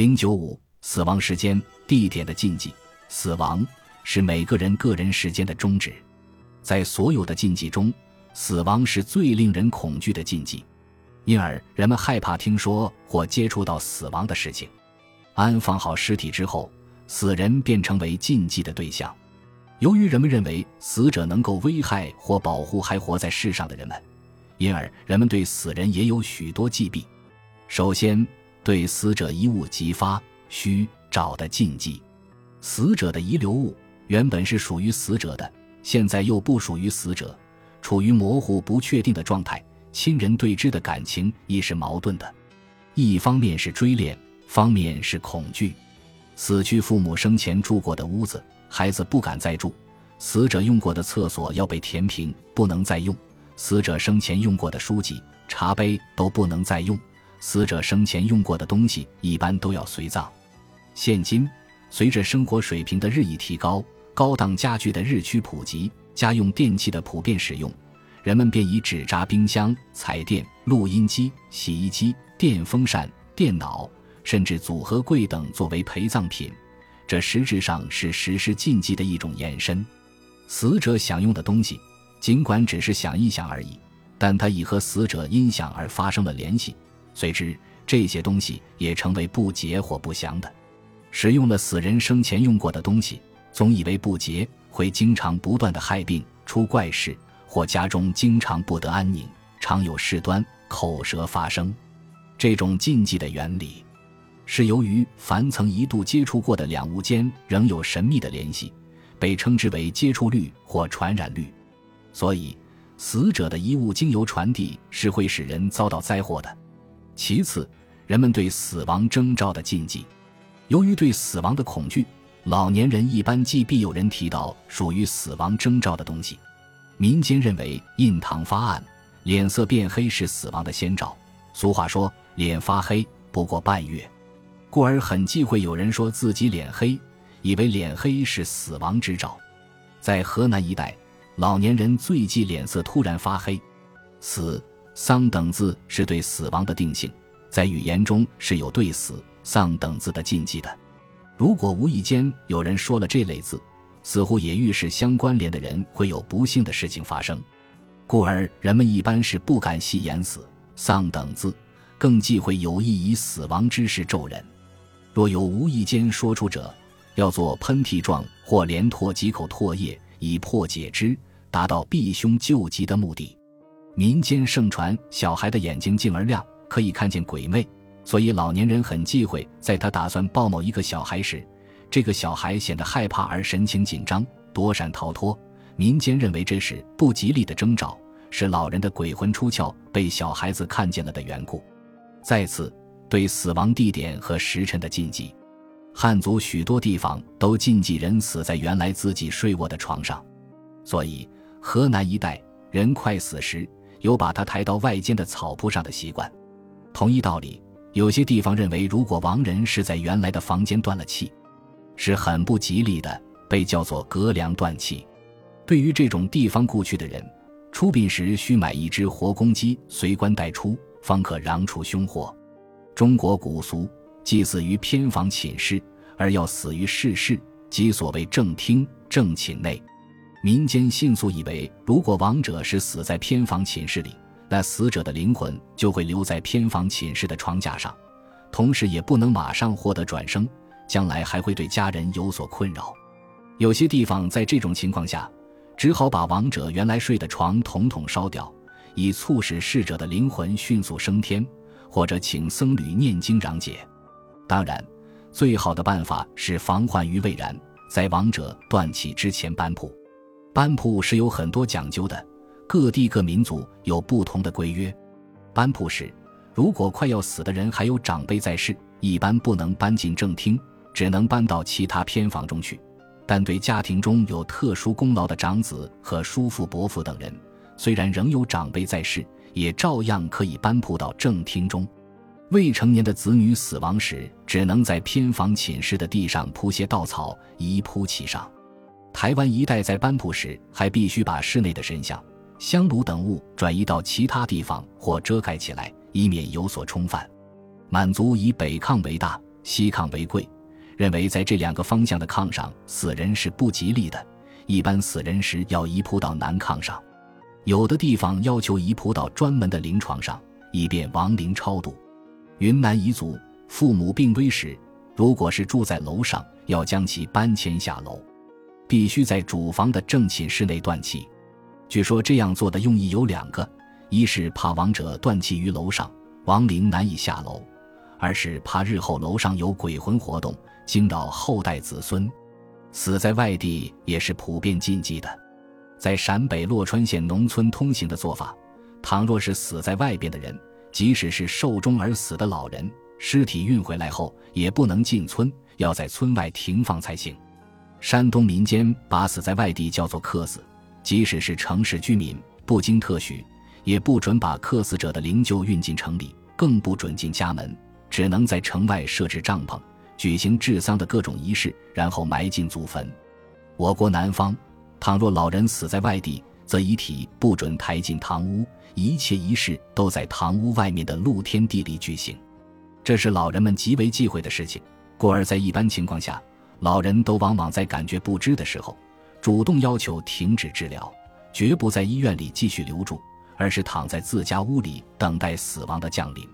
零九五，死亡时间、地点的禁忌。死亡是每个人个人时间的终止，在所有的禁忌中，死亡是最令人恐惧的禁忌，因而人们害怕听说或接触到死亡的事情。安放好尸体之后，死人便成为禁忌的对象。由于人们认为死者能够危害或保护还活在世上的人们，因而人们对死人也有许多忌避。首先，对死者遗物即发需找的禁忌。死者的遗留物原本是属于死者的，现在又不属于死者，处于模糊不确定的状态。亲人对之的感情亦是矛盾的，一方面是追恋，方面是恐惧。死去父母生前住过的屋子。孩子不敢再住，死者用过的厕所要被填平，不能再用；死者生前用过的书籍、茶杯都不能再用；死者生前用过的东西一般都要随葬。现今，随着生活水平的日益提高，高档家具的日趋普及，家用电器的普遍使用，人们便以纸扎冰箱、彩电、录音机、洗衣机、电风扇、电脑，甚至组合柜等作为陪葬品。这实质上是实施禁忌的一种延伸。死者享用的东西，尽管只是想一想而已，但它已和死者因想而发生了联系。随之，这些东西也成为不洁或不祥的。使用了死人生前用过的东西，总以为不洁，会经常不断的害病、出怪事，或家中经常不得安宁，常有事端、口舌发生。这种禁忌的原理。是由于凡曾一度接触过的两物间仍有神秘的联系，被称之为接触率或传染率，所以死者的遗物经由传递是会使人遭到灾祸的。其次，人们对死亡征兆的禁忌，由于对死亡的恐惧，老年人一般忌避有人提到属于死亡征兆的东西。民间认为印堂发暗、脸色变黑是死亡的先兆。俗话说“脸发黑不过半月”。故而很忌讳有人说自己脸黑，以为脸黑是死亡之兆。在河南一带，老年人最忌脸色突然发黑。死、丧等字是对死亡的定性，在语言中是有对死、丧等字的禁忌的。如果无意间有人说了这类字，似乎也预示相关联的人会有不幸的事情发生。故而人们一般是不敢戏言死、丧等字，更忌讳有意以死亡之事咒人。若有无意间说出者，要做喷嚏状或连唾几口唾液，以破解之，达到避凶救急的目的。民间盛传小孩的眼睛净而亮，可以看见鬼魅，所以老年人很忌讳，在他打算抱某一个小孩时，这个小孩显得害怕而神情紧张，躲闪逃脱。民间认为这是不吉利的征兆，是老人的鬼魂出窍，被小孩子看见了的缘故。再次。对死亡地点和时辰的禁忌，汉族许多地方都禁忌人死在原来自己睡卧的床上，所以河南一带人快死时有把他抬到外间的草铺上的习惯。同一道理，有些地方认为，如果亡人是在原来的房间断了气，是很不吉利的，被叫做隔梁断气。对于这种地方故去的人，出殡时需买一只活公鸡随棺带出，方可攘除凶祸。中国古俗，祭祀于偏房寝室，而要死于世室，即所谓正厅、正寝内。民间信俗以为，如果亡者是死在偏房寝室里，那死者的灵魂就会留在偏房寝室的床架上，同时也不能马上获得转生，将来还会对家人有所困扰。有些地方在这种情况下，只好把亡者原来睡的床统统烧掉，以促使逝者的灵魂迅速升天。或者请僧侣念经长解，当然，最好的办法是防患于未然，在亡者断气之前搬铺。搬铺是有很多讲究的，各地各民族有不同的规约。搬铺时，如果快要死的人还有长辈在世，一般不能搬进正厅，只能搬到其他偏房中去。但对家庭中有特殊功劳的长子和叔父、伯父等人，虽然仍有长辈在世。也照样可以搬铺到正厅中。未成年的子女死亡时，只能在偏房寝室的地上铺些稻草，移铺其上。台湾一带在搬铺时，还必须把室内的神像、香炉等物转移到其他地方或遮盖起来，以免有所冲犯。满族以北炕为大，西炕为贵，认为在这两个方向的炕上死人是不吉利的，一般死人时要移铺到南炕上，有的地方要求移铺到专门的灵床上，以便亡灵超度。云南彝族父母病危时，如果是住在楼上，要将其搬迁下楼，必须在主房的正寝室内断气。据说这样做的用意有两个：一是怕亡者断气于楼上，亡灵难以下楼；二是怕日后楼上有鬼魂活动，惊扰后代子孙。死在外地也是普遍禁忌的。在陕北洛川县农村通行的做法，倘若是死在外边的人。即使是寿终而死的老人，尸体运回来后也不能进村，要在村外停放才行。山东民间把死在外地叫做客死，即使是城市居民，不经特许，也不准把客死者的灵柩运进城里，更不准进家门，只能在城外设置帐篷，举行治丧的各种仪式，然后埋进祖坟。我国南方，倘若老人死在外地，则遗体不准抬进堂屋。一切仪式都在堂屋外面的露天地里举行，这是老人们极为忌讳的事情。故而，在一般情况下，老人都往往在感觉不支的时候，主动要求停止治疗，绝不在医院里继续留住，而是躺在自家屋里等待死亡的降临。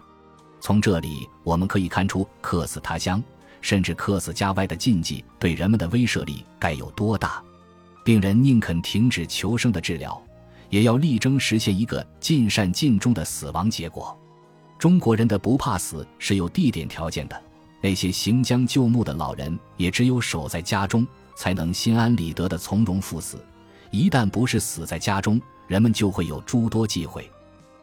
从这里，我们可以看出客死他乡，甚至客死家外的禁忌对人们的威慑力该有多大。病人宁肯停止求生的治疗。也要力争实现一个尽善尽忠的死亡结果。中国人的不怕死是有地点条件的。那些行将就木的老人，也只有守在家中，才能心安理得的从容赴死。一旦不是死在家中，人们就会有诸多忌讳。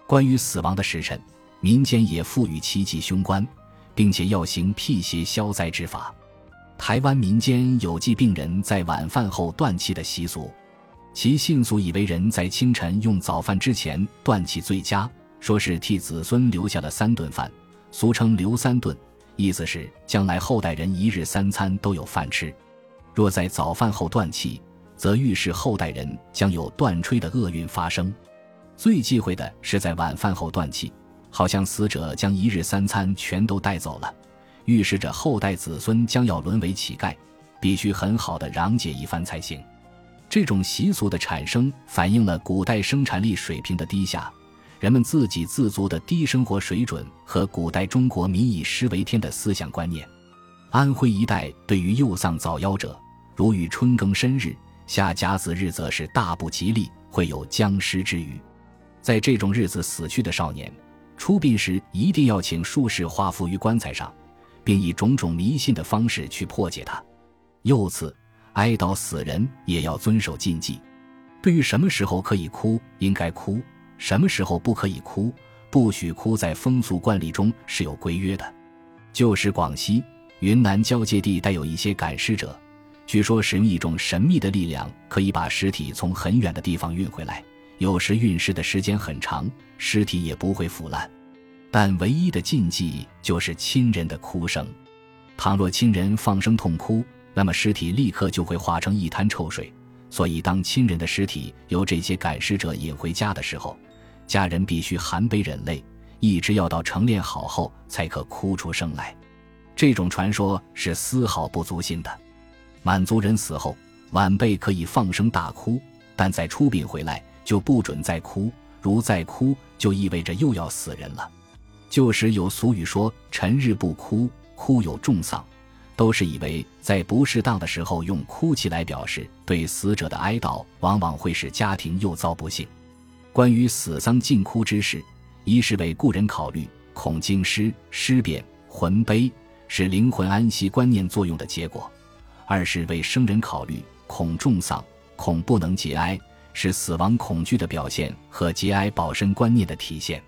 关于死亡的时辰，民间也赋予其吉凶关，并且要行辟邪消灾之法。台湾民间有忌病人在晚饭后断气的习俗。其信俗以为人在清晨用早饭之前断气最佳，说是替子孙留下了三顿饭，俗称留三顿，意思是将来后代人一日三餐都有饭吃。若在早饭后断气，则预示后代人将有断炊的厄运发生。最忌讳的是在晚饭后断气，好像死者将一日三餐全都带走了，预示着后代子孙将要沦为乞丐，必须很好的攘解一番才行。这种习俗的产生，反映了古代生产力水平的低下，人们自给自足的低生活水准和古代中国民以食为天的思想观念。安徽一带对于幼丧早夭者，如遇春耕申日、下甲子日，则是大不吉利，会有僵尸之语。在这种日子死去的少年，出殡时一定要请术士画符于棺材上，并以种种迷信的方式去破解它。又次。哀悼死人也要遵守禁忌，对于什么时候可以哭，应该哭；什么时候不可以哭，不许哭，在风俗惯例中是有规约的。旧时广西、云南交界地带有一些赶尸者，据说使用一种神秘的力量，可以把尸体从很远的地方运回来，有时运尸的时间很长，尸体也不会腐烂。但唯一的禁忌就是亲人的哭声，倘若亲人放声痛哭。那么尸体立刻就会化成一滩臭水，所以当亲人的尸体由这些赶尸者引回家的时候，家人必须含悲忍泪，一直要到成殓好后才可哭出声来。这种传说是丝毫不足信的。满族人死后，晚辈可以放声大哭，但在出殡回来就不准再哭，如再哭就意味着又要死人了。旧时有俗语说：“晨日不哭，哭有重丧。”都是以为在不适当的时候用哭泣来表示对死者的哀悼，往往会使家庭又遭不幸。关于死丧禁哭之事，一是为故人考虑，恐惊尸尸变魂悲，使灵魂安息观念作用的结果；二是为生人考虑，恐重丧，恐不能节哀，是死亡恐惧的表现和节哀保身观念的体现。